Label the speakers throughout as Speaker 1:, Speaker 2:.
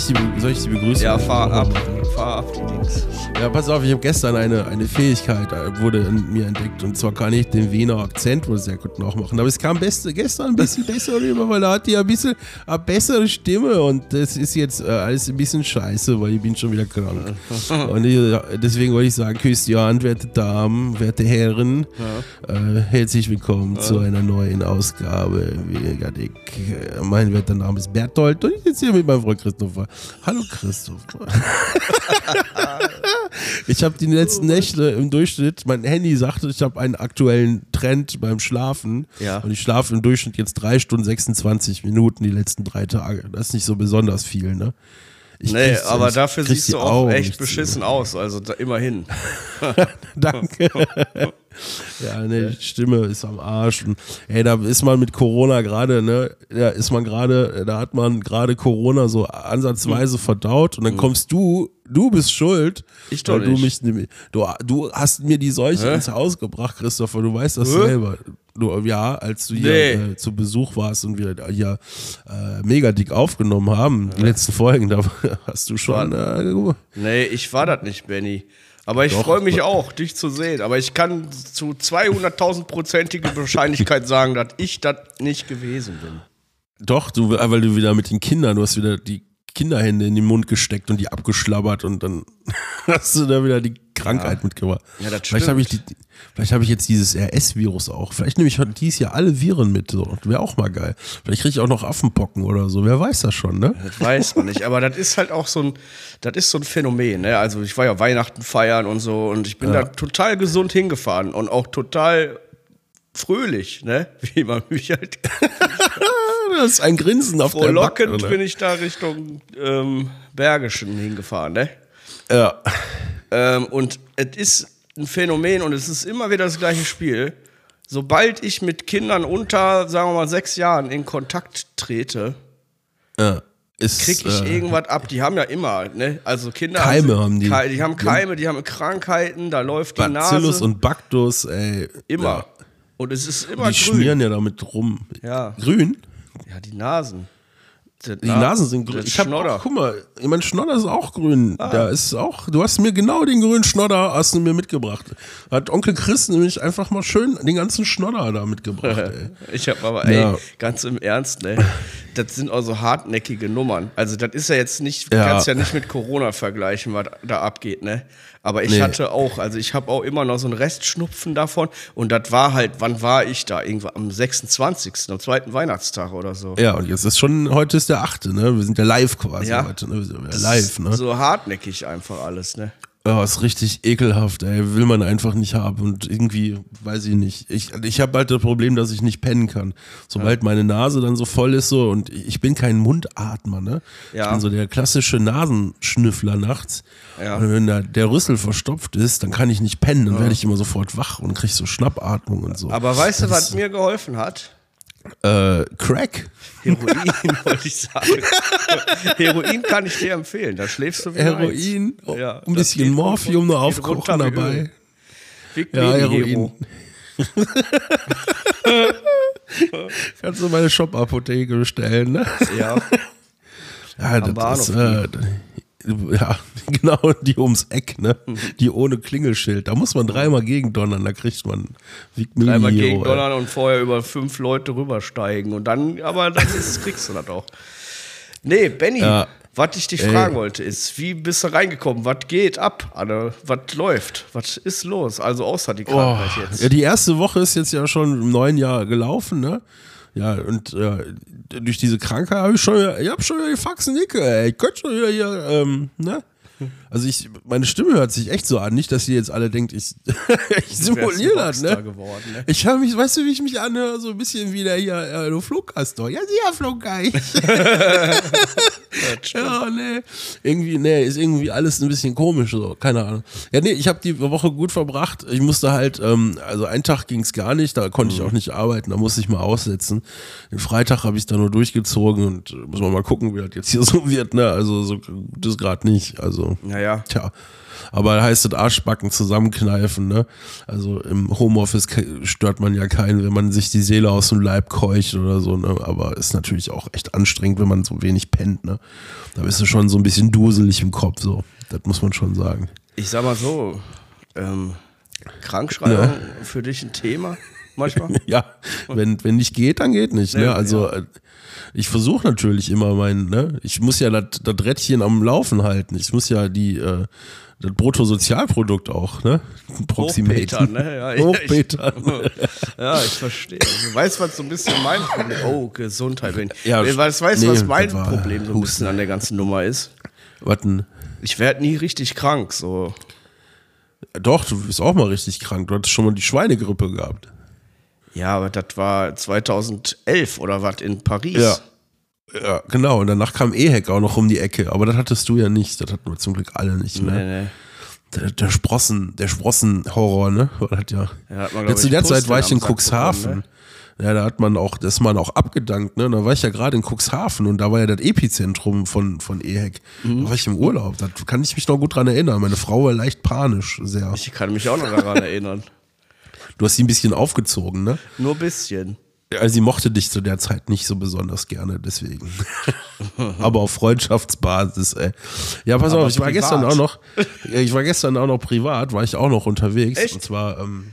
Speaker 1: ich die, soll ich die Begrüßung
Speaker 2: Ja, fahr ab. Fahr ab die Dings.
Speaker 1: Ja, pass auf, ich habe gestern eine, eine Fähigkeit, äh, wurde in mir entdeckt. Und zwar kann ich den Wiener Akzent wohl sehr gut nachmachen. Aber es kam beste, gestern ein bisschen besser rüber, weil da hat die ein bisschen eine bessere Stimme. Und das ist jetzt äh, alles ein bisschen scheiße, weil ich bin schon wieder krank. und ich, deswegen wollte ich sagen, Christian, werte Damen, werte Herren, äh, herzlich willkommen zu einer neuen Ausgabe. Äh, Mein werter Name ist Berthold und ich sitze hier mit meinem Freund Christopher. Hallo Christopher. Ich habe die letzten Nächte im Durchschnitt, mein Handy sagte, ich habe einen aktuellen Trend beim Schlafen.
Speaker 2: Ja.
Speaker 1: Und ich schlafe im Durchschnitt jetzt 3 Stunden 26 Minuten die letzten drei Tage. Das ist nicht so besonders viel, ne? Ich
Speaker 2: Nee, aber
Speaker 1: ich
Speaker 2: dafür siehst du auch
Speaker 1: Augen
Speaker 2: echt beschissen aus. Also da, immerhin.
Speaker 1: Danke. ja, ne, die Stimme ist am Arsch. Und, ey, da ist man mit Corona gerade, ne? Da ist man gerade, da hat man gerade Corona so ansatzweise verdaut und dann kommst du, du bist schuld.
Speaker 2: Ich doch
Speaker 1: weil du
Speaker 2: nicht.
Speaker 1: mich, du, du hast mir die Seuche
Speaker 2: Hä?
Speaker 1: ins Haus gebracht, Christopher. Du weißt das
Speaker 2: Hä?
Speaker 1: selber. Du, ja, als du hier
Speaker 2: Nee.
Speaker 1: äh, zu Besuch warst und wir hier äh, mega dick aufgenommen haben, die letzten Folgen, da hast du schon. Äh,
Speaker 2: Nee, ich war das nicht, Benny. Aber ich freue mich auch, dich zu sehen. Aber ich kann zu 200.000-prozentige Wahrscheinlichkeit sagen, dass ich das nicht gewesen bin.
Speaker 1: Doch, du, weil du wieder mit den Kindern, du hast wieder die Kinderhände in den Mund gesteckt und die abgeschlabbert und dann hast du da wieder die Krankheit mitgebracht.
Speaker 2: Ja, das
Speaker 1: vielleicht habe ich, die- vielleicht habe ich jetzt dieses RS-Virus auch. Vielleicht nehme ich heute dies Jahr alle Viren mit. So. Wäre auch mal geil. Vielleicht kriege ich auch noch Affenpocken oder so. Wer weiß das schon, ne?
Speaker 2: Das weiß man nicht. Aber das ist halt auch so ein, das ist so ein Phänomen. Ne? Also ich war ja Weihnachten feiern und so und ich bin da total gesund hingefahren und auch total fröhlich, ne? Wie man mich halt
Speaker 1: Das ist ein Grinsen auf der Backe.
Speaker 2: frohlockend bin ich da Richtung ähm, Bergischen hingefahren, ne?
Speaker 1: Ja.
Speaker 2: Ähm, und es ist ein Phänomen und es ist immer wieder das gleiche Spiel. Sobald ich mit Kindern unter, sagen wir mal, sechs Jahren in Kontakt trete,
Speaker 1: ja. Ist,
Speaker 2: krieg ich
Speaker 1: äh,
Speaker 2: irgendwas ab. Die haben ja immer, ne? Also Kinder
Speaker 1: Keime
Speaker 2: haben,
Speaker 1: haben die.
Speaker 2: Ke- Die haben Keime, die haben Krankheiten, da läuft die
Speaker 1: Bacillus
Speaker 2: Nase.
Speaker 1: und Bactus, ey.
Speaker 2: immer.
Speaker 1: Ja.
Speaker 2: Und es ist immer
Speaker 1: Die
Speaker 2: grün.
Speaker 1: schmieren ja damit rum.
Speaker 2: Ja.
Speaker 1: Grün?
Speaker 2: Ja, die Nasen. Die,
Speaker 1: Nasen sind grün. Ich hab
Speaker 2: Schnodder.
Speaker 1: auch, guck mal, mein Schnodder ist auch grün. Da ist auch, du hast mir genau den grünen Schnodder hast du mir mitgebracht. Hat Onkel Chris nämlich einfach mal schön den ganzen Schnodder da mitgebracht, ey.
Speaker 2: Ich habe aber, ey,
Speaker 1: Ja.
Speaker 2: ganz im Ernst, ne? Das sind auch so hartnäckige Nummern. Also, das ist ja jetzt nicht, du
Speaker 1: Ja.
Speaker 2: kannst ja nicht mit Corona vergleichen, was da abgeht, ne? Aber ich
Speaker 1: Nee.
Speaker 2: hatte auch, also ich habe auch immer noch so einen Restschnupfen davon. Und das war halt, wann war ich da? Irgendwann am 26., am zweiten Weihnachtstag oder so.
Speaker 1: Ja, und jetzt ist schon, heute ist der achte, ne? Wir sind ja live quasi
Speaker 2: Ja.
Speaker 1: heute, ne? Wir sind ja live, ne?
Speaker 2: So hartnäckig einfach alles, ne?
Speaker 1: Ja, ist richtig ekelhaft, ey. Will man einfach nicht haben. Und irgendwie, weiß ich nicht. Ich, ich habe halt das Problem, dass ich nicht pennen kann. Sobald meine Nase dann so voll ist, so, und ich bin kein Mundatmer, ne?
Speaker 2: Ja.
Speaker 1: Ich bin so der klassische Nasenschnüffler nachts.
Speaker 2: Ja.
Speaker 1: Und wenn da der Rüssel verstopft ist, dann kann ich nicht pennen. Dann werde ich immer sofort wach und krieg so Schnappatmung und so.
Speaker 2: Aber weißt du, was mir geholfen hat?
Speaker 1: Äh, Crack?
Speaker 2: Heroin, wollte ich sagen. Heroin kann ich dir empfehlen. Da schläfst du wie
Speaker 1: Heroin,
Speaker 2: eins. Ja,
Speaker 1: ein bisschen Morphium noch aufkochen dabei.
Speaker 2: Wie
Speaker 1: Ja. Heroin. Kannst du meine Shop-Apotheke bestellen, ne?
Speaker 2: Ja.
Speaker 1: Ja,
Speaker 2: Am
Speaker 1: das ist, äh, ja, genau, die ums Eck, ne? Die ohne Klingelschild. Da muss man dreimal gegendonnern, da kriegt man Vic
Speaker 2: Einmal
Speaker 1: Milio,
Speaker 2: gegen
Speaker 1: ey.
Speaker 2: Dollar und vorher über fünf Leute rübersteigen. Und dann, aber dann ist, kriegst du das auch. Nee, Benny,
Speaker 1: Ja.
Speaker 2: was ich dich
Speaker 1: Ey.
Speaker 2: fragen wollte, ist, wie bist du reingekommen? Was geht ab, Anne? Was läuft? Was ist los? Also außer die
Speaker 1: Oh,
Speaker 2: Krankheit jetzt.
Speaker 1: ja, die erste Woche ist jetzt ja schon im neuen Jahr gelaufen, ne? Ja, und ja, durch diese Krankheit habe ich schon, ich habe schon wieder die Faxen. Ich könnte schon wieder hier, ähm, ne? Also ich, meine Stimme hört sich echt so an, nicht, dass ihr jetzt alle denkt, ich, ich simuliere das, ne?
Speaker 2: geworden, ne?
Speaker 1: Ich habe mich, weißt du, wie ich mich anhöre? So ein bisschen wie der hier, äh, du Flugkastor. Ja, sicher, Fluggeil. ja, nee. Irgendwie, nee, ist irgendwie alles ein bisschen komisch, so, keine Ahnung. Ja, nee, ich habe die Woche gut verbracht. Ich musste halt, ähm, also einen Tag ging es gar nicht, da konnte ich auch nicht arbeiten, da musste ich mal aussetzen. Den Freitag habe ich da nur durchgezogen und äh, muss man mal gucken, wie das jetzt hier so wird, ne? Also so gut ist gerade nicht. Also
Speaker 2: Naja.
Speaker 1: tja. Aber heißt das Arschbacken zusammenkneifen, ne? Also im Homeoffice stört man ja keinen, wenn man sich die Seele aus dem Leib keucht oder so, ne? Aber ist natürlich auch echt anstrengend, wenn man so wenig pennt, ne? Da bist du schon so ein bisschen duselig im Kopf, so. Das muss man schon sagen.
Speaker 2: Ich sag mal so, ähm, Krankschreibung für dich ein Thema manchmal?
Speaker 1: Ja, wenn, wenn nicht geht, dann geht nicht. Ne? Also
Speaker 2: ja.
Speaker 1: äh, ich versuche natürlich immer mein, ne? Ich muss ja das Rädchen am Laufen halten. Ich muss ja die äh, das Bruttosozialprodukt auch, ne?
Speaker 2: Hochpetern, ne? Ja, ich-
Speaker 1: Hochpetern.
Speaker 2: ja, ich verstehe. Du weißt, was so ein bisschen mein Problem Oh, Gesundheit. Wenn,
Speaker 1: Ja,
Speaker 2: ja, weißt,
Speaker 1: nee,
Speaker 2: was mein Problem so ein bisschen an der ganzen Nummer ist?
Speaker 1: Was denn?
Speaker 2: Ich werde nie richtig krank. So.
Speaker 1: Doch, du bist auch mal richtig krank. Du hattest schon mal die Schweinegrippe gehabt.
Speaker 2: Ja, aber das war 2011 oder was in Paris.
Speaker 1: Ja, genau. Und danach kam Ehek auch noch um die Ecke. Aber das hattest du ja nicht. Das hatten wir zum Glück alle nicht. Ne?
Speaker 2: Nee, nee.
Speaker 1: Der, der Sprossen, der Sprossen-Horror, ne? War das ja.
Speaker 2: Ja, hat man,
Speaker 1: ja, zu der Zeit war ich in Cuxhaven.
Speaker 2: bekommen, ne?
Speaker 1: Ja, da hat man auch, das ist man auch abgedankt, ne? Da war ich ja gerade in Cuxhaven und da war ja das Epizentrum von, von EHEC.
Speaker 2: Mhm.
Speaker 1: Da war ich im Urlaub. Da kann ich mich noch gut dran erinnern. Meine Frau war leicht panisch, sehr.
Speaker 2: Ich kann mich auch noch daran erinnern.
Speaker 1: Du hast sie ein bisschen aufgezogen, ne?
Speaker 2: Nur ein bisschen.
Speaker 1: Also sie mochte dich zu der Zeit nicht so besonders gerne, deswegen. Aber auf Freundschaftsbasis, ey. Ja, pass
Speaker 2: Aber
Speaker 1: auf, ich war
Speaker 2: privat.
Speaker 1: gestern auch noch, ich war gestern auch noch privat, war ich auch noch unterwegs.
Speaker 2: Echt?
Speaker 1: Und zwar, ähm,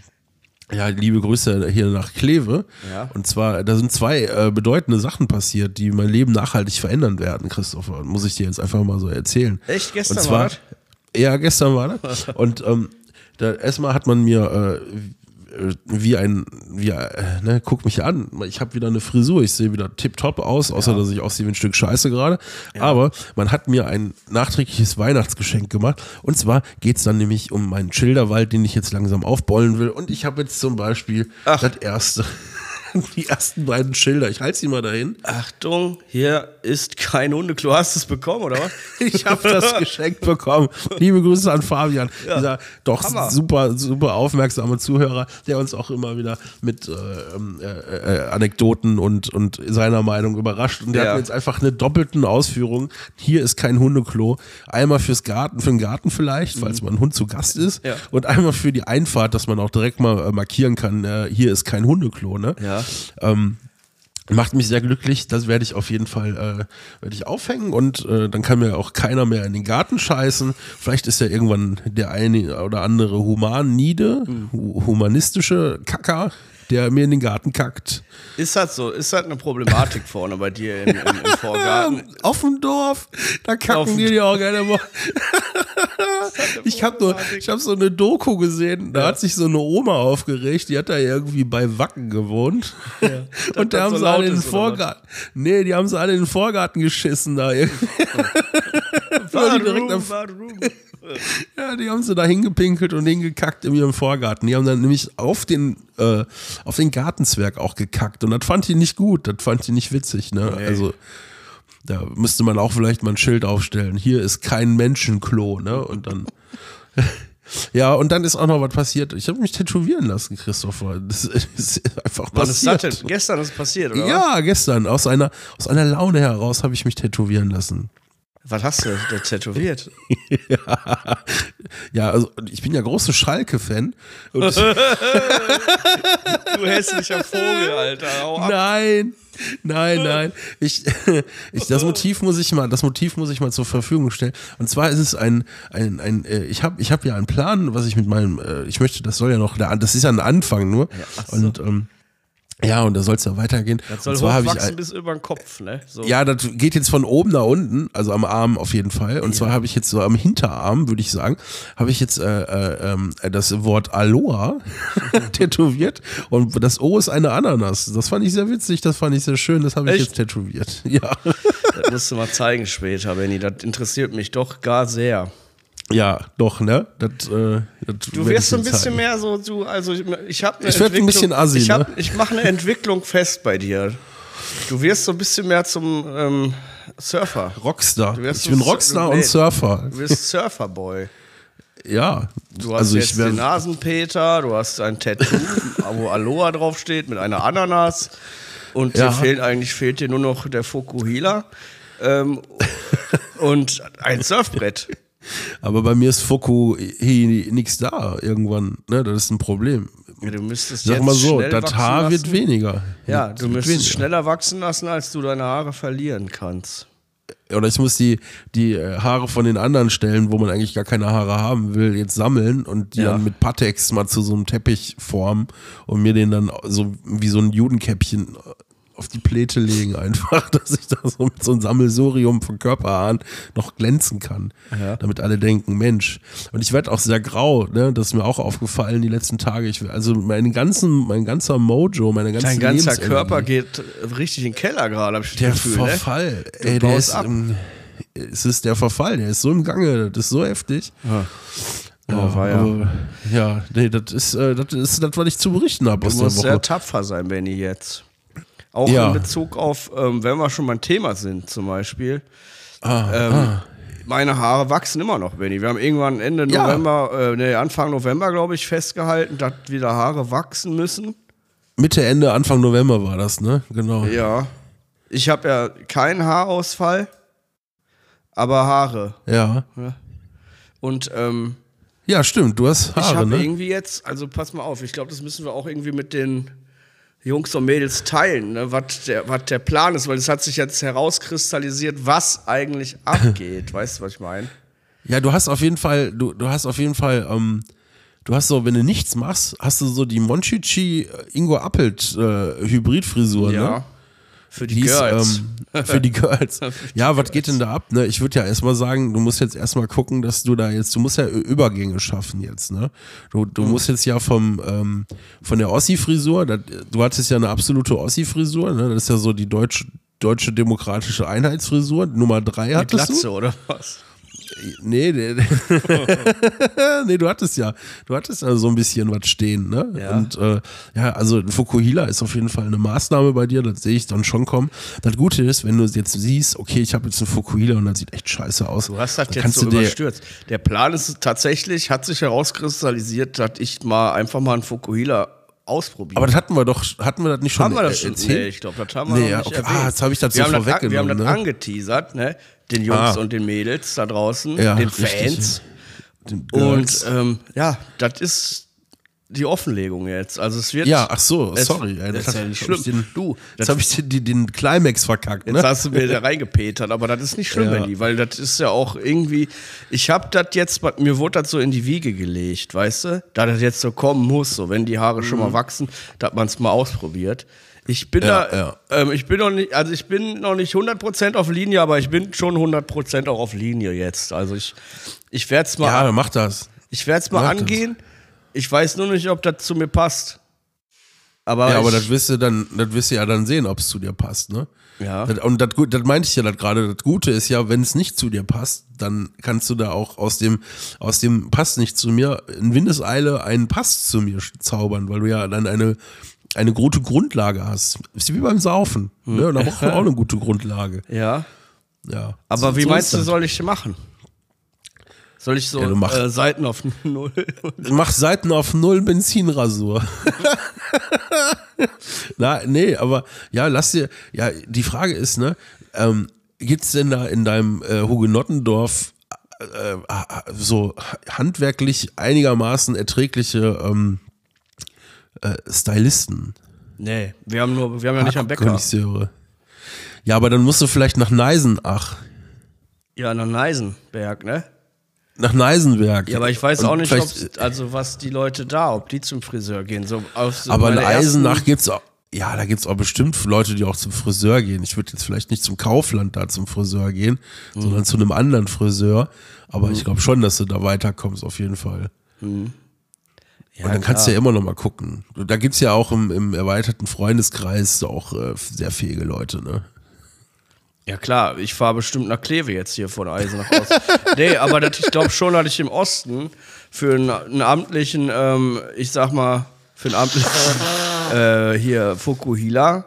Speaker 1: ja, liebe Grüße hier nach Kleve.
Speaker 2: Ja.
Speaker 1: Und zwar, da sind zwei äh, bedeutende Sachen passiert, die mein Leben nachhaltig verändern werden, Christopher. Muss ich dir jetzt einfach mal so erzählen.
Speaker 2: Echt? Gestern
Speaker 1: Und zwar,
Speaker 2: war das?
Speaker 1: Ja, gestern war das. Und ähm, da, erstmal hat man mir äh, wie ein, wie, äh, ne, guck mich an, ich habe wieder eine Frisur, ich sehe wieder tipptopp aus, außer dass ich aussehe wie ein Stück Scheiße gerade. Aber man hat mir ein nachträgliches Weihnachtsgeschenk gemacht. Und zwar geht es dann nämlich um meinen Schilderwald, den ich jetzt langsam aufbollen will. Und ich habe jetzt zum Beispiel
Speaker 2: Ach.
Speaker 1: das erste, die ersten beiden Schilder. Ich halte sie mal dahin.
Speaker 2: Achtung, hier ist kein Hundeklo. Hast du es bekommen, oder was?
Speaker 1: Ich habe das geschenkt bekommen. Liebe Grüße an Fabian, dieser doch
Speaker 2: Hammer.
Speaker 1: super, super aufmerksame Zuhörer, der uns auch immer wieder mit äh, ähm, äh, äh, Anekdoten und, und seiner Meinung überrascht. Und der
Speaker 2: Ja.
Speaker 1: hat mir jetzt einfach eine doppelten Ausführung. Hier ist kein Hundeklo. Einmal fürs Garten, für den Garten vielleicht, falls mal ein Hund zu Gast ist.
Speaker 2: Ja.
Speaker 1: Und einmal für die Einfahrt, dass man auch direkt mal äh, markieren kann, äh, hier ist kein Hundeklo. Ne?
Speaker 2: Ja.
Speaker 1: Ähm, Macht mich sehr glücklich, das werde ich auf jeden Fall äh, werde ich aufhängen und äh, dann kann mir auch keiner mehr in den Garten scheißen. Vielleicht ist ja irgendwann der eine oder andere Human-Niede, hu humanistische Kacker, der mir in den Garten kackt.
Speaker 2: Ist das so? Ist das eine Problematik vorne bei dir im, im, im Vorgarten?
Speaker 1: Auf dem Dorf, da kacken
Speaker 2: dem
Speaker 1: die auch gerne mal. Ich habe nur, ich habe so eine Doku gesehen, da hat sich so eine Oma aufgeregt, die hat da irgendwie bei Wacken gewohnt. Und da haben
Speaker 2: so
Speaker 1: sie alle in den? Vorgarten. Nee, die haben sie alle in den Vorgarten geschissen da irgendwie. Am
Speaker 2: Badroom.
Speaker 1: Ja, die haben sie da hingepinkelt und hingekackt in ihrem Vorgarten. Die haben dann nämlich auf den, äh, auf den Gartenzwerg auch gekackt. Und das fand ich nicht gut, das fand ich nicht witzig. Ne?
Speaker 2: Nee.
Speaker 1: Also da müsste man auch vielleicht mal ein Schild aufstellen. Hier ist kein Menschenklo. Ne? Und dann. Ja, und dann ist auch noch was passiert. Ich habe mich tätowieren lassen, Christopher. Das ist einfach
Speaker 2: Wann ist
Speaker 1: passiert.
Speaker 2: das denn? Gestern ist es passiert, oder?
Speaker 1: Ja, gestern. Aus einer, aus einer Laune heraus habe ich mich tätowieren lassen.
Speaker 2: Was hast du da tätowiert?
Speaker 1: ja. ja, also ich bin ja großer Schalke-Fan.
Speaker 2: Du hässlicher Vogel, Alter.
Speaker 1: Nein, nein, nein. Ich, ich, das Motiv muss ich mal, das Motiv muss ich mal zur Verfügung stellen. Und zwar ist es ein, ein, ein äh, ich habe, ich habe ja einen Plan, was ich mit meinem, äh, ich möchte, das soll ja noch, das ist ja ein Anfang nur.
Speaker 2: ach so.
Speaker 1: Und ähm, ja, und da soll es ja weitergehen.
Speaker 2: Das soll
Speaker 1: ich
Speaker 2: hochwachsen
Speaker 1: ein-
Speaker 2: bis über den Kopf, ne? So.
Speaker 1: Ja, das geht jetzt von oben nach unten, also am Arm auf jeden Fall. Und zwar habe ich jetzt so am Hinterarm, würde ich sagen, habe ich jetzt äh, äh, ähm, das Wort Aloha tätowiert. Und das O ist eine Ananas. Das fand ich sehr witzig, das fand ich sehr schön, das habe ich
Speaker 2: Echt?
Speaker 1: jetzt tätowiert. Ja.
Speaker 2: Das musst du mal zeigen später, Benny. Das interessiert mich doch gar sehr.
Speaker 1: Ja, doch, ne? Das, äh, das
Speaker 2: Du wirst so ein bisschen
Speaker 1: zeigen.
Speaker 2: mehr so, du, also ich, ich habe
Speaker 1: Ich werd ein bisschen assi,
Speaker 2: ich, hab-
Speaker 1: ne?
Speaker 2: ich mache eine Entwicklung fest bei dir. Du wirst so ein bisschen mehr zum ähm, Surfer.
Speaker 1: Rockstar.
Speaker 2: Du wirst
Speaker 1: Ich bin Rockstar
Speaker 2: nee.
Speaker 1: und Surfer.
Speaker 2: Du wirst Surferboy.
Speaker 1: Ja.
Speaker 2: Du hast
Speaker 1: also
Speaker 2: jetzt den
Speaker 1: werde
Speaker 2: Nasenpeter, du hast ein Tattoo, wo Aloha draufsteht mit einer Ananas. Und
Speaker 1: Ja.
Speaker 2: dir fehlt eigentlich fehlt dir nur noch der Fokuhila ähm, und ein Surfbrett.
Speaker 1: Aber bei mir ist Fukuhila nichts da irgendwann. Ne? Das ist ein Problem.
Speaker 2: Ja, du müsstest
Speaker 1: Sag
Speaker 2: jetzt
Speaker 1: mal so, das Haar
Speaker 2: lassen.
Speaker 1: wird weniger.
Speaker 2: Ja, du müsstest
Speaker 1: weniger.
Speaker 2: schneller wachsen lassen, als du deine Haare verlieren kannst.
Speaker 1: Oder ich muss die, die äh, Haare von den anderen Stellen, wo man eigentlich gar keine Haare haben will, jetzt sammeln und die
Speaker 2: Ja.
Speaker 1: dann mit Patex mal zu so einem Teppich formen und mir den dann so wie so ein Judenkäppchen auf die Pläte legen einfach, dass ich da so mit so einem Sammelsurium von Körperhaaren noch glänzen kann.
Speaker 2: Ja.
Speaker 1: Damit alle denken, Mensch. Und ich werde auch sehr grau, ne? Das ist mir auch aufgefallen die letzten Tage. Ich, also meinen ganzen, mein ganzer Mojo, meine ganze
Speaker 2: Dein ganzer Körper geht richtig in den Keller gerade,
Speaker 1: der
Speaker 2: Gefühl. Ne?
Speaker 1: Verfall, ey, der ist, ähm, es ist der Verfall, der ist so im Gange, das ist so heftig.
Speaker 2: Ja, war ja.
Speaker 1: aber, ja, nee, das ist, äh, das ist das, was ich zu berichten habe
Speaker 2: Du musst sehr tapfer sein, Benny, jetzt. Auch
Speaker 1: Ja.
Speaker 2: in Bezug auf, ähm, wenn wir schon beim Thema sind, zum Beispiel.
Speaker 1: Ah,
Speaker 2: ähm, Meine Haare wachsen immer noch, Benny. Wir haben irgendwann Ende
Speaker 1: Ja.
Speaker 2: November, äh, nee, Anfang November, glaube ich, festgehalten, dass wieder Haare wachsen müssen.
Speaker 1: Mitte, Ende, Anfang November war das, ne? Genau.
Speaker 2: Ja. Ich habe ja keinen Haarausfall, aber Haare.
Speaker 1: Ja.
Speaker 2: Und ähm,
Speaker 1: Ja, stimmt, du hast
Speaker 2: ich
Speaker 1: Haare,
Speaker 2: habe
Speaker 1: ne?
Speaker 2: irgendwie jetzt, also pass mal auf, ich glaube, das müssen wir auch irgendwie mit den Jungs und Mädels teilen, ne, was der, was der Plan ist, weil es hat sich jetzt herauskristallisiert, was eigentlich abgeht. weißt du, was ich meine?
Speaker 1: Ja, du hast auf jeden Fall, du, du hast auf jeden Fall, ähm, du hast so, wenn du nichts machst, hast du so die Monchichi Ingo Appelt äh, Hybridfrisur,
Speaker 2: Ja.
Speaker 1: ne?
Speaker 2: Für die,
Speaker 1: ist,
Speaker 2: Girls.
Speaker 1: ähm, für die Girls. Ja, was geht denn da ab? Ne? Ich würde ja erstmal sagen, du musst jetzt erstmal gucken, dass du da jetzt, du musst ja Übergänge schaffen jetzt, ne? Du, du
Speaker 2: Mhm.
Speaker 1: musst jetzt ja vom, ähm, von der Ossi-Frisur, du hattest ja eine absolute Ossi-Frisur, ne? Das ist ja so die deutsche, deutsche demokratische Einheitsfrisur, Nummer drei
Speaker 2: die
Speaker 1: hattest
Speaker 2: Glatze,
Speaker 1: du?
Speaker 2: oder was?
Speaker 1: Nee, nee, nee, du hattest ja, du hattest ja so ein bisschen was stehen, ne?
Speaker 2: Ja.
Speaker 1: Und äh, ja, also Fukuhila ist auf jeden Fall eine Maßnahme bei dir, das sehe ich dann schon kommen. Das Gute ist, wenn du jetzt siehst, okay, ich habe jetzt einen Fukuhila und das sieht echt scheiße aus.
Speaker 2: Du hast das jetzt so überstürzt. Der Plan ist tatsächlich, hat sich herauskristallisiert, dass ich mal einfach mal einen Fukuhila ausprobiere.
Speaker 1: Aber das hatten wir doch, hatten wir das nicht schon
Speaker 2: haben wir das
Speaker 1: äh,
Speaker 2: schon?
Speaker 1: erzählt?
Speaker 2: Nee, ich glaube, das haben wir
Speaker 1: Nee,
Speaker 2: noch nicht
Speaker 1: okay.
Speaker 2: erwähnt.
Speaker 1: Ah, jetzt habe ich das so
Speaker 2: wir haben das, wir haben
Speaker 1: vorweggenommen,
Speaker 2: das
Speaker 1: ne?
Speaker 2: angeteasert, ne? Den Jungs
Speaker 1: Ah.
Speaker 2: und den Mädels da draußen,
Speaker 1: Ja,
Speaker 2: den. Fans.
Speaker 1: Den
Speaker 2: Und ähm, ja, das ist die Offenlegung jetzt. Also es wird.
Speaker 1: ja, ach so,
Speaker 2: es-
Speaker 1: sorry. ey,
Speaker 2: Das ist ja nicht schlimm.
Speaker 1: Den,
Speaker 2: du,
Speaker 1: jetzt
Speaker 2: das-
Speaker 1: habe ich den, den, den Climax verkackt,
Speaker 2: Jetzt
Speaker 1: ne?
Speaker 2: hast du mir da reingepetert, aber das ist nicht schlimm,
Speaker 1: Ja.
Speaker 2: Benny, weil das ist ja auch irgendwie, ich habe das jetzt, mir wurde das so in die Wiege gelegt, weißt du, da das jetzt so kommen muss, so wenn die Haare schon mal wachsen, dass man es mal ausprobiert. Ich bin.
Speaker 1: Ja,
Speaker 2: da,
Speaker 1: ja.
Speaker 2: Ähm, ich bin noch nicht, also ich bin noch nicht 100% auf Linie, aber ich bin schon 100% auch auf Linie jetzt. Also ich, ich werde es mal,
Speaker 1: Ja, mach das.
Speaker 2: ich werde es mal
Speaker 1: mach das.
Speaker 2: angehen. Ich weiß nur nicht, ob das zu mir passt. Aber,
Speaker 1: Ja, aber das wirst du dann, das wirst du ja dann sehen, ob es zu dir passt, ne?
Speaker 2: Ja.
Speaker 1: Das, und das, das meinte ich ja das gerade. Das Gute ist ja, wenn es nicht zu dir passt, dann kannst du da auch aus dem, aus dem Pass nicht zu mir in Windeseile einen Pass zu mir zaubern, weil du ja dann eine, eine gute Grundlage hast. Ist wie beim Saufen. Ne? Da braucht man auch eine gute Grundlage.
Speaker 2: ja.
Speaker 1: Ja.
Speaker 2: Aber
Speaker 1: So-
Speaker 2: wie
Speaker 1: so
Speaker 2: meinst du, soll ich machen? Soll ich so
Speaker 1: Ja, mach-
Speaker 2: äh, Seiten auf Null?
Speaker 1: Mach Seiten auf Null Benzinrasur. Na, nee, aber ja, lass dir, ja, die Frage ist, ne, ähm, gibt's denn da in deinem äh, Hugenottendorf äh, äh, so handwerklich einigermaßen erträgliche ähm, äh, Stylisten?
Speaker 2: nee, wir haben nur, wir haben ja nicht am Bäcker.
Speaker 1: Ja, aber dann musst du vielleicht nach Neisenach,
Speaker 2: Ja, nach Neisenberg, ne?
Speaker 1: nach Neisenberg.
Speaker 2: Ja, aber ich weiß
Speaker 1: Und
Speaker 2: auch nicht, ob, also was die Leute da, ob die zum Friseur gehen. So so
Speaker 1: Aber in Eisenach
Speaker 2: ersten-
Speaker 1: gibt's auch, ja, da gibt's auch bestimmt Leute, die auch zum Friseur gehen. Ich würde jetzt vielleicht nicht zum Kaufland da zum Friseur gehen,
Speaker 2: Mhm.
Speaker 1: sondern zu einem anderen Friseur. Aber ich glaube schon, dass du da weiterkommst, auf jeden Fall.
Speaker 2: Ja,
Speaker 1: Und dann kannst du ja immer noch mal gucken. Da gibt's ja auch im, im erweiterten Freundeskreis auch äh, sehr fähige Leute, ne?
Speaker 2: Ja klar, ich fahre bestimmt nach Kleve jetzt hier von Eisenach aus. nee, aber das, ich glaube schon, dass ich im Osten für einen, einen amtlichen, ähm, ich sag mal, für einen amtlichen äh, hier Fukuhila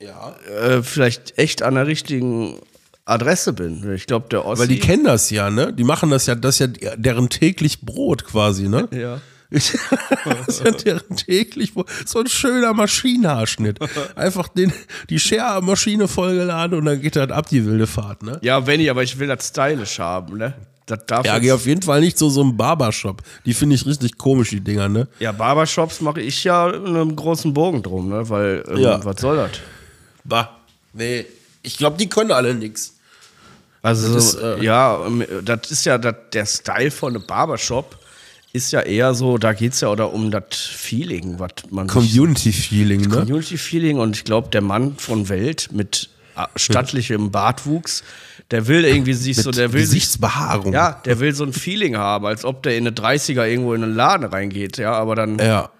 Speaker 1: Ja.
Speaker 2: äh, vielleicht echt an der richtigen Adresse bin. Ich glaube, der Ossi.
Speaker 1: Weil die kennen das ja, ne? Die machen das ja, das ist ja deren täglich Brot quasi, ne?
Speaker 2: Ja.
Speaker 1: Das ist ja deren täglich. So ein schöner Maschinenhaarschnitt. Einfach den, die Schermaschine vollgeladen und dann geht das ab, die wilde Fahrt, ne?
Speaker 2: Ja, wenn ich, aber ich will das stylisch haben, ne? das darf
Speaker 1: Ja, geh auf jeden Fall nicht zu so einem Barbershop. Die finde ich richtig komisch, die Dinger, ne?
Speaker 2: Ja, Barbershops mache ich ja in einem großen Bogen drum, ne? Weil, ähm,
Speaker 1: Ja.
Speaker 2: was soll das?
Speaker 1: Bah. Nee. Ich glaube, die können alle nix.
Speaker 2: Also,
Speaker 1: Das ist, äh,
Speaker 2: ja, ähm, das ist ja das, der Style von einem Barbershop ist ja eher so, da geht es ja oder um das Feeling, was man sich-
Speaker 1: Community-Feeling, ne?
Speaker 2: Community-Feeling und ich glaube, der Mann von Welt mit äh, stattlichem Bartwuchs, der will irgendwie sich so, der will sich,
Speaker 1: Gesichtsbehaarung.
Speaker 2: ja, der will so ein Feeling haben, als ob der in eine 30er irgendwo in einen Laden reingeht, ja, aber dann,
Speaker 1: Ja.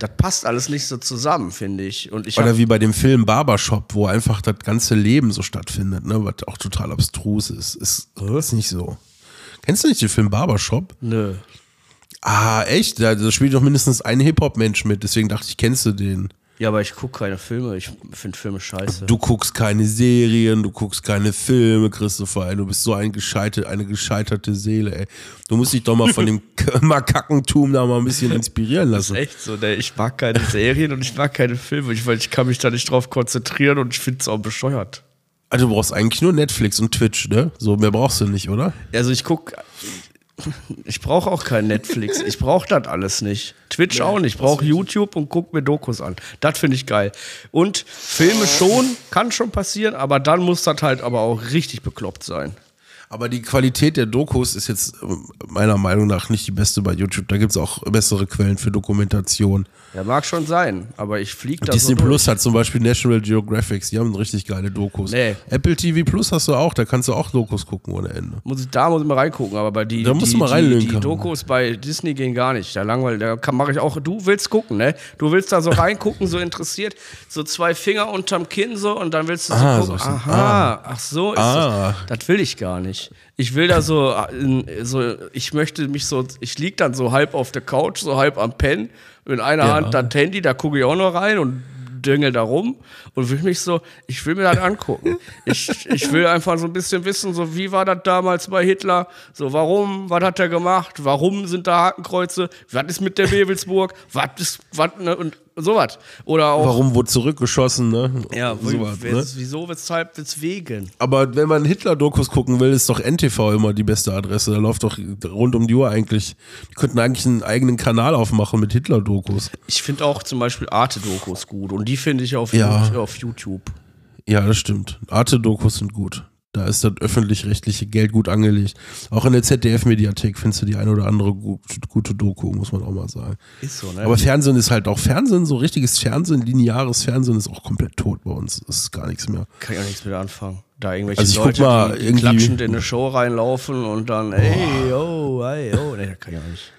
Speaker 2: das passt alles nicht so zusammen, finde ich. Und ich
Speaker 1: Oder wie bei dem Film Barbershop, wo einfach das ganze Leben so stattfindet, ne? Was auch total abstrus ist. Ist, ist nicht so. Kennst du nicht den Film Barbershop?
Speaker 2: nö.
Speaker 1: Ah, echt? Da, da spielt doch mindestens ein Hip-Hop-Mensch mit, deswegen dachte ich, kennst du den.
Speaker 2: Ja, aber ich gucke keine Filme, ich finde Filme scheiße.
Speaker 1: Du guckst keine Serien, du guckst keine Filme, Christopher, ey. Du bist so ein gescheitert, eine gescheiterte Seele, ey. Du musst dich doch mal von dem Makakentum da mal ein bisschen inspirieren
Speaker 2: Das ist
Speaker 1: lassen.
Speaker 2: echt so, ne? ich mag keine Serien und ich mag keine Filme, ich, weil ich kann mich da nicht drauf konzentrieren und ich finde es auch bescheuert.
Speaker 1: Also du brauchst eigentlich nur Netflix und Twitch, ne? So mehr brauchst du nicht, oder?
Speaker 2: Also ich guck, ich brauche auch kein Netflix, ich brauche das alles nicht. Twitch auch nicht, ich brauche YouTube und guck mir Dokus an. Das finde ich geil. Und Filme schon, kann schon passieren, aber dann muss das halt aber auch richtig bekloppt sein.
Speaker 1: Aber die Qualität der Dokus ist jetzt äh, meiner Meinung nach nicht die beste bei YouTube. Da gibt es auch bessere Quellen für Dokumentation.
Speaker 2: Ja, mag schon sein, aber ich flieg da
Speaker 1: Disney
Speaker 2: so.
Speaker 1: Plus hat zum Beispiel National Geographic, die haben richtig geile Dokus.
Speaker 2: Nee.
Speaker 1: Apple TV Plus hast du auch, da kannst du auch Dokus gucken ohne Ende.
Speaker 2: Muss ich, da muss ich mal reingucken, aber bei die,
Speaker 1: Da musst
Speaker 2: die,
Speaker 1: du mal
Speaker 2: die, die Dokus bei Disney gehen gar nicht. Da langweilig, da mache ich auch. Du willst gucken, ne? Du willst da so reingucken, so interessiert, so zwei Finger unterm Kinn so und dann willst du so
Speaker 1: Ah,
Speaker 2: gucken.
Speaker 1: so.
Speaker 2: Aha, ach so ist
Speaker 1: Ah.
Speaker 2: das. Das will ich gar nicht. Ich will da so, äh, so, ich möchte mich so, ich lieg dann so halb auf der Couch, so halb am Pen, in einer
Speaker 1: Ja.
Speaker 2: Hand das Handy, da gucke ich auch noch rein und düngel da rum und will mich so, ich will mir das angucken. Ich, ich will einfach so ein bisschen wissen, so wie war das damals bei Hitler, so warum, was hat er gemacht, warum sind da Hakenkreuze, was ist mit der Wewelsburg, was ist, was, ne, und sowas. Oder auch,
Speaker 1: Warum wurde zurückgeschossen, ne?
Speaker 2: ja,
Speaker 1: Sowas, ne?
Speaker 2: wieso, weshalb, weswegen.
Speaker 1: Aber wenn man Hitler-Dokus gucken will, ist doch NTV immer die beste Adresse. Da läuft doch rund um die Uhr eigentlich. Die könnten eigentlich einen eigenen Kanal aufmachen mit Hitler-Dokus.
Speaker 2: Ich finde auch zum Beispiel Arte-Dokus gut und die finde ich auf,
Speaker 1: Ja.
Speaker 2: Auf YouTube.
Speaker 1: Ja, das stimmt. Arte-Dokus sind gut. Da ist das öffentlich-rechtliche Geld gut angelegt. Auch in der ZDF-Mediathek findest du die eine oder andere gut, gute Doku, muss man auch mal sagen.
Speaker 2: Ist so, ne?
Speaker 1: Aber Fernsehen ist halt auch Fernsehen, so richtiges Fernsehen, lineares Fernsehen ist auch komplett tot bei uns. Das ist gar nichts mehr.
Speaker 2: Kann ich auch nichts mit anfangen. Da irgendwelche
Speaker 1: Also
Speaker 2: Leute,
Speaker 1: mal,
Speaker 2: die, die
Speaker 1: irgendwie-
Speaker 2: klatschend in eine Show reinlaufen und dann, ey, oh, ey, oh. Nee, das kann ich auch nicht.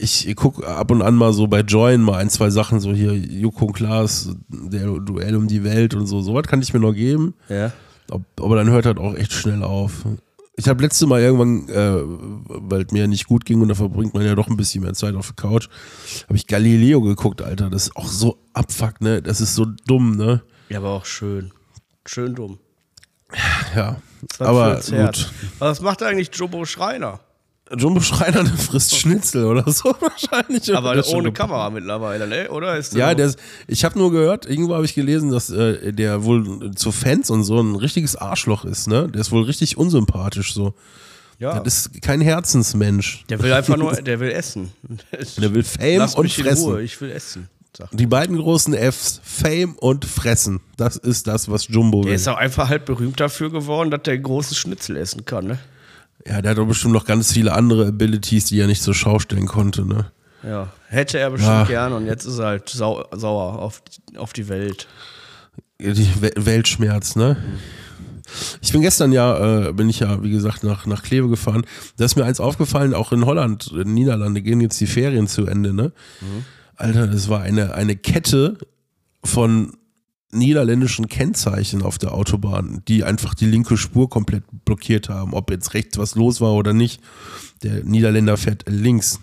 Speaker 1: Ich gucke ab und an mal so bei Join mal ein, zwei Sachen, so hier Joko und Klaas, der Duell um die Welt und so. Sowas kann ich mir noch geben.
Speaker 2: Ja.
Speaker 1: Aber dann hört das auch echt schnell auf. Ich habe letzte Mal irgendwann, äh, weil es mir nicht gut ging und da verbringt man ja doch ein bisschen mehr Zeit auf der Couch, habe ich Galileo geguckt, Alter. Das ist auch so abfuck, ne? Das ist so dumm, ne?
Speaker 2: Ja, aber auch schön. Schön dumm.
Speaker 1: Ja. Aber gut.
Speaker 2: Was macht eigentlich Jumbo Schreiner?
Speaker 1: Jumbo Schreiner der frisst Schnitzel oder so wahrscheinlich.
Speaker 2: Aber
Speaker 1: schon
Speaker 2: ohne. Kamera mittlerweile, ne? Oder ist
Speaker 1: Ja,
Speaker 2: der
Speaker 1: der ist, ich habe nur gehört, irgendwo habe ich gelesen, dass äh, der wohl zu Fans und so ein richtiges Arschloch ist, ne? Der ist wohl richtig unsympathisch so.
Speaker 2: ja.
Speaker 1: Das ist kein Herzensmensch.
Speaker 2: Der will einfach nur, der will essen.
Speaker 1: Der will Fame
Speaker 2: Lass
Speaker 1: und fressen.
Speaker 2: Ruhe, ich will essen.
Speaker 1: Die beiden großen Fs, Fame und Fressen. Das ist das, was Jumbo
Speaker 2: Der
Speaker 1: will.
Speaker 2: ist auch einfach halt berühmt dafür geworden, dass der großes Schnitzel essen kann, ne?
Speaker 1: Ja, der hat doch bestimmt noch ganz viele andere Abilities, die er nicht zur Schau stellen konnte, ne?
Speaker 2: Ja. Hätte er bestimmt
Speaker 1: Ja.
Speaker 2: gern und jetzt ist er halt sau sauer auf, auf die Welt.
Speaker 1: Die We Weltschmerz, ne? Ich bin gestern ja, äh, bin ich ja, wie gesagt, nach, nach Kleve gefahren. Da ist mir eins aufgefallen, auch in Holland, in den Niederlande gehen jetzt die Ferien zu Ende, ne? Alter, das war eine, eine Kette von niederländischen Kennzeichen auf der Autobahn, die einfach die linke Spur komplett blockiert haben, ob jetzt rechts was los war oder nicht. Der Niederländer fährt links.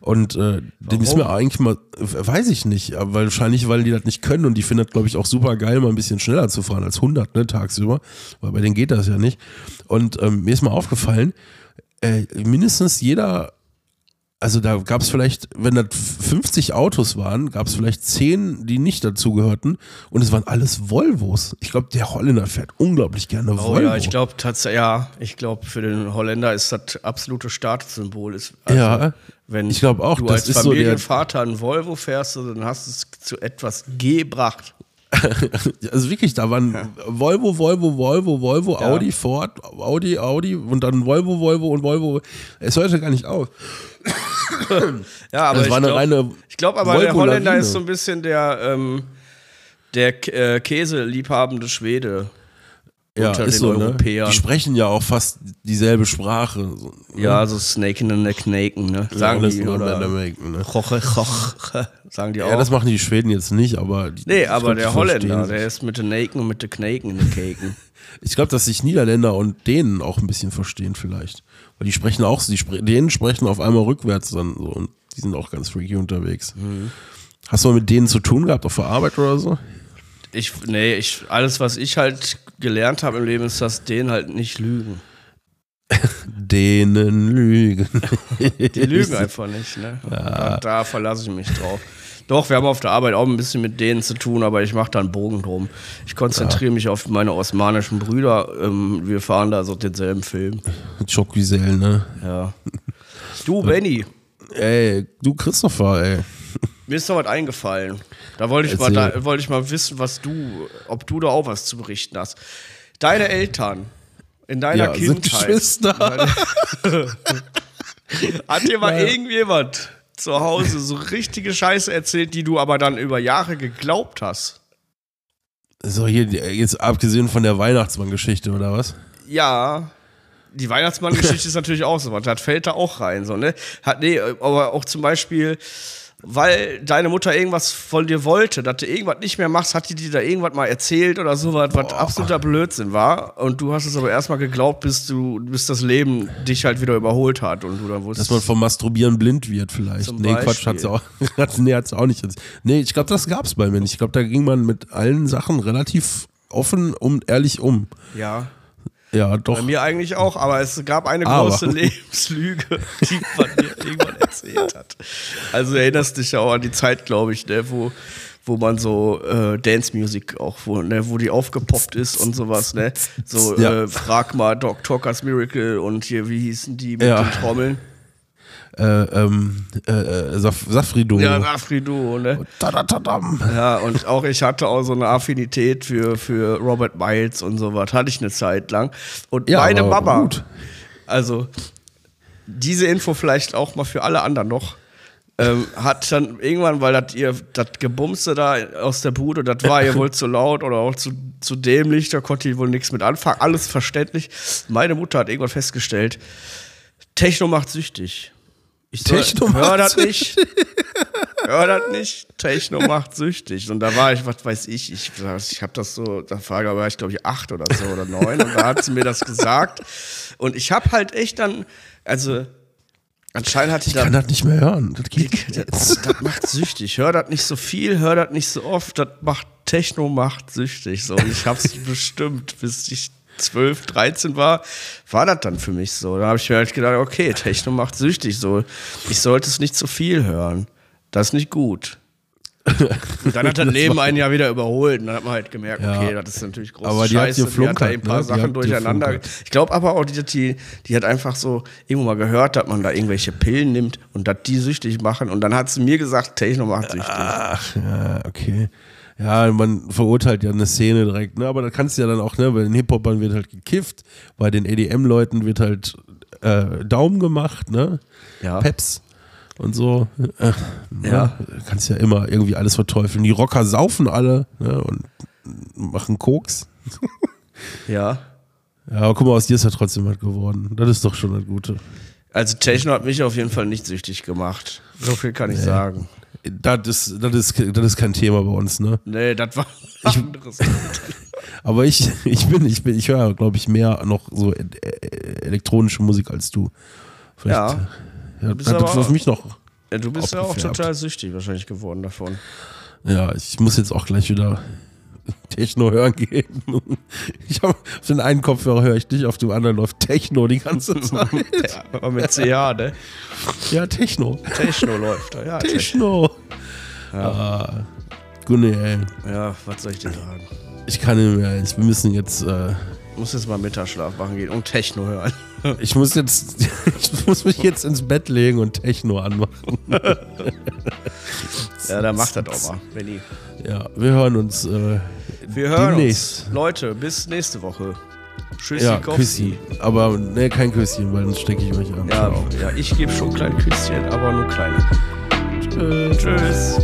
Speaker 1: Und äh, dem ist mir eigentlich mal, weiß ich nicht, aber wahrscheinlich, weil die das nicht können und die finden das, glaube ich, auch super geil, mal ein bisschen schneller zu fahren als 100, ne, tagsüber, weil bei denen geht das ja nicht. Und ähm, mir ist mal aufgefallen, äh, mindestens jeder also da gab es vielleicht, wenn das 50 Autos waren, gab es vielleicht 10, die nicht dazugehörten und es waren alles Volvos. Ich glaube, der Holländer fährt unglaublich gerne
Speaker 2: Oh
Speaker 1: Volvo.
Speaker 2: ja, ich glaube tatsächlich, ja, ich glaube für den Holländer ist das absolute Statussymbol. Ist, also,
Speaker 1: Ja,
Speaker 2: wenn
Speaker 1: ich glaub auch,
Speaker 2: du als
Speaker 1: ist so der-
Speaker 2: Familienvater ein Volvo fährst, dann hast du es zu etwas gebracht.
Speaker 1: Also wirklich, da waren Volvo, Volvo, Volvo, Volvo,
Speaker 2: Ja.
Speaker 1: Audi, Ford, Audi, Audi und dann Volvo, Volvo und Volvo. Es hörte gar nicht auf.
Speaker 2: Ja, aber
Speaker 1: Das
Speaker 2: ich
Speaker 1: war eine
Speaker 2: glaub-
Speaker 1: reine
Speaker 2: Ich glaube aber, der. Holländer ist so ein bisschen der, ähm, der äh, Käseliebhabende Schwede.
Speaker 1: Ja,
Speaker 2: unter
Speaker 1: ist
Speaker 2: den
Speaker 1: so, ne?
Speaker 2: Europäern.
Speaker 1: Die sprechen ja auch fast dieselbe Sprache. So,
Speaker 2: Ja, so Snake in the Knaken, ne? Sagen die, oder?
Speaker 1: American, ne?
Speaker 2: Roche, roche, sagen die auch.
Speaker 1: Ja, das machen die Schweden jetzt nicht, aber. Die,
Speaker 2: nee, aber der Holländer, der ist mit den Naken und mit den Knaken in den Caken.
Speaker 1: Ich glaube, dass sich Niederländer und Dänen auch ein bisschen verstehen, vielleicht. Weil die sprechen auch, die spre Dänen sprechen auf einmal rückwärts dann so und die sind auch ganz freaky unterwegs.
Speaker 2: Mhm.
Speaker 1: Hast du mal mit denen zu tun gehabt auf der Arbeit oder so?
Speaker 2: Ich, nee, ich, alles, was ich halt gelernt habe im Leben, ist, dass denen halt nicht lügen.
Speaker 1: Dänen lügen.
Speaker 2: Die lügen einfach nicht, ne? Da, da verlasse ich mich drauf. Doch, wir haben auf der Arbeit auch ein bisschen mit denen zu tun, aber ich mache da einen Bogen drum. Ich konzentriere mich auf meine osmanischen Brüder. Ähm, wir fahren da so denselben Film.
Speaker 1: Chocuisel, ne?
Speaker 2: Ja. Du, Benny,
Speaker 1: Ey, du Christopher, ey.
Speaker 2: Mir ist noch was eingefallen. Da wollte ich, mal, da, wollte ich mal wissen, was du, ob du da auch was zu berichten hast. Deine Eltern in deiner
Speaker 1: Ja, sind
Speaker 2: Kindheit.
Speaker 1: Geschwister.
Speaker 2: Hat dir mal
Speaker 1: Naja.
Speaker 2: irgendjemand zu Hause so richtige Scheiße erzählt, die du aber dann über Jahre geglaubt hast?
Speaker 1: So, hier, jetzt abgesehen von der Weihnachtsmann-Geschichte, oder was?
Speaker 2: Ja. Die Weihnachtsmann-Geschichte ist natürlich auch so was. Das fällt da auch rein, so, ne? Hat, nee, aber auch zum Beispiel, weil deine Mutter irgendwas von dir wollte, dass du irgendwas nicht mehr machst, hat die dir da irgendwas mal erzählt oder sowas, was absoluter Blödsinn war. Und du hast es aber erstmal geglaubt, bis du, bis das Leben dich halt wieder überholt hat und du dann wusstest.
Speaker 1: Dass man vom Masturbieren blind wird vielleicht.
Speaker 2: Zum
Speaker 1: nee, Quatsch,
Speaker 2: Beispiel.
Speaker 1: hat's auch, hat, nee, hat's auch nicht. Nee, ich glaube, das gab's bei mir nicht. Ich glaube, da ging man mit allen Sachen relativ offen und ehrlich um.
Speaker 2: ja.
Speaker 1: Ja,
Speaker 2: Bei
Speaker 1: doch.
Speaker 2: mir eigentlich auch, aber es gab eine
Speaker 1: Aber.
Speaker 2: große Lebenslüge, die man mir irgendwann erzählt hat. Also erinnerst dich ja auch an die Zeit, glaube ich, ne, wo, wo man so äh, Dance Music auch, wo, ne, wo die aufgepoppt ist und sowas, ne? So
Speaker 1: Ja.
Speaker 2: äh, frag mal Doc Talkers Miracle und hier, wie hießen die mit
Speaker 1: Ja.
Speaker 2: den Trommeln?
Speaker 1: Äh, ähm, äh, äh, Saf Safrido.
Speaker 2: Ja, Afrido, ne?
Speaker 1: Tadadadam.
Speaker 2: Ja, und auch ich hatte auch so eine Affinität für, für Robert Miles und sowas, hatte ich eine Zeit lang. Und
Speaker 1: Ja,
Speaker 2: meine Mama,
Speaker 1: gut.
Speaker 2: also diese Info vielleicht auch mal für alle anderen noch, ähm, hat dann irgendwann, weil das ihr das Gebumste da aus der Bude, das war ihr wohl zu laut oder auch zu, zu dämlich, da konnte ich wohl nichts mit anfangen, alles verständlich. Meine Mutter hat irgendwann festgestellt, Techno macht süchtig. Ich soll,
Speaker 1: Techno
Speaker 2: hör das nicht. Hör das nicht. Techno macht süchtig. Und da war ich, was weiß ich, ich, ich habe das so, da war, ich glaube ich acht oder so oder neun und da hat sie mir das gesagt. Und ich habe halt echt dann, also anscheinend hatte ich
Speaker 1: Ich kann
Speaker 2: da
Speaker 1: das nicht mehr hören. Das
Speaker 2: das, das macht süchtig. Hör das nicht so viel, hör das nicht so oft. Das macht Techno macht süchtig. So, und ich hab's bestimmt, bis ich 12, 13 war, war das dann für mich so. Da habe ich mir halt gedacht, okay, Techno macht süchtig. So, ich sollte es nicht zu viel hören. Das ist nicht gut. Und dann hat er neben ein Jahr wieder überholt und dann hat man halt gemerkt,
Speaker 1: Ja.
Speaker 2: okay, das ist natürlich große
Speaker 1: Aber die hat
Speaker 2: Scheiße.
Speaker 1: geflunkert,
Speaker 2: die hat da ein paar
Speaker 1: ne?
Speaker 2: Sachen
Speaker 1: hat
Speaker 2: durcheinander. Ich glaube aber auch, die, die, die hat einfach so irgendwo mal gehört, dass man da irgendwelche Pillen nimmt und dass die süchtig machen. Und dann hat sie mir gesagt, Techno macht süchtig.
Speaker 1: Ach, ja, okay. Ja, man verurteilt ja eine Szene direkt, ne? Aber da kannst du ja dann auch, ne, bei den Hip-Hopern wird halt gekifft, bei den EDM-Leuten wird halt äh, Daumen gemacht, ne?
Speaker 2: Ja.
Speaker 1: Peps und so. Äh,
Speaker 2: Ja.
Speaker 1: Ne? Kannst ja immer irgendwie alles verteufeln. Die Rocker saufen alle ne? und machen Koks.
Speaker 2: Ja.
Speaker 1: Ja, aber guck mal, aus dir ist ja trotzdem was geworden. Das ist doch schon das Gute.
Speaker 2: Also Techno hat mich auf jeden Fall nicht süchtig gemacht. So viel kann ich sagen.
Speaker 1: Das ist, das, ist, das ist kein Thema bei uns, ne?
Speaker 2: Nee, das war ein anderes.
Speaker 1: Aber ich, ich bin, ich bin, ich höre, glaube ich, mehr noch so e e elektronische Musik als du. Vielleicht,
Speaker 2: Ja.
Speaker 1: ja
Speaker 2: bist
Speaker 1: das
Speaker 2: aber-
Speaker 1: für mich noch.
Speaker 2: Ja, du bist ja auch total süchtig wahrscheinlich geworden davon.
Speaker 1: Ja, ich muss jetzt auch gleich wieder Techno hören gehen. Ich habe auf den einen Kopfhörer höre ich dich, auf dem anderen läuft Techno die ganze Zeit.
Speaker 2: Ja, aber mit CH, ne?
Speaker 1: Ja, Techno.
Speaker 2: Techno läuft ja.
Speaker 1: Techno. Ah, Gunni, ey.
Speaker 2: Ja, was soll ich dir sagen?
Speaker 1: Ich kann nicht mehr. Wir müssen jetzt. Äh,
Speaker 2: Ich muss jetzt mal Mittagsschlaf machen gehen und Techno hören.
Speaker 1: Ich muss jetzt. Ich muss mich jetzt ins Bett legen und Techno anmachen.
Speaker 2: Ja, dann macht das auch mal, Benni.
Speaker 1: Ja, wir hören uns. Äh,
Speaker 2: Wir hören
Speaker 1: Demnächst.
Speaker 2: uns. Leute, bis nächste Woche. Tschüssi,
Speaker 1: ja. Küssi. Aber ne, kein Küsschen, weil sonst stecke ich euch an.
Speaker 2: Ja, ja, ich gebe schon kleine Küsschen, aber nur kleine.
Speaker 1: Tschüss.
Speaker 2: Tschüss.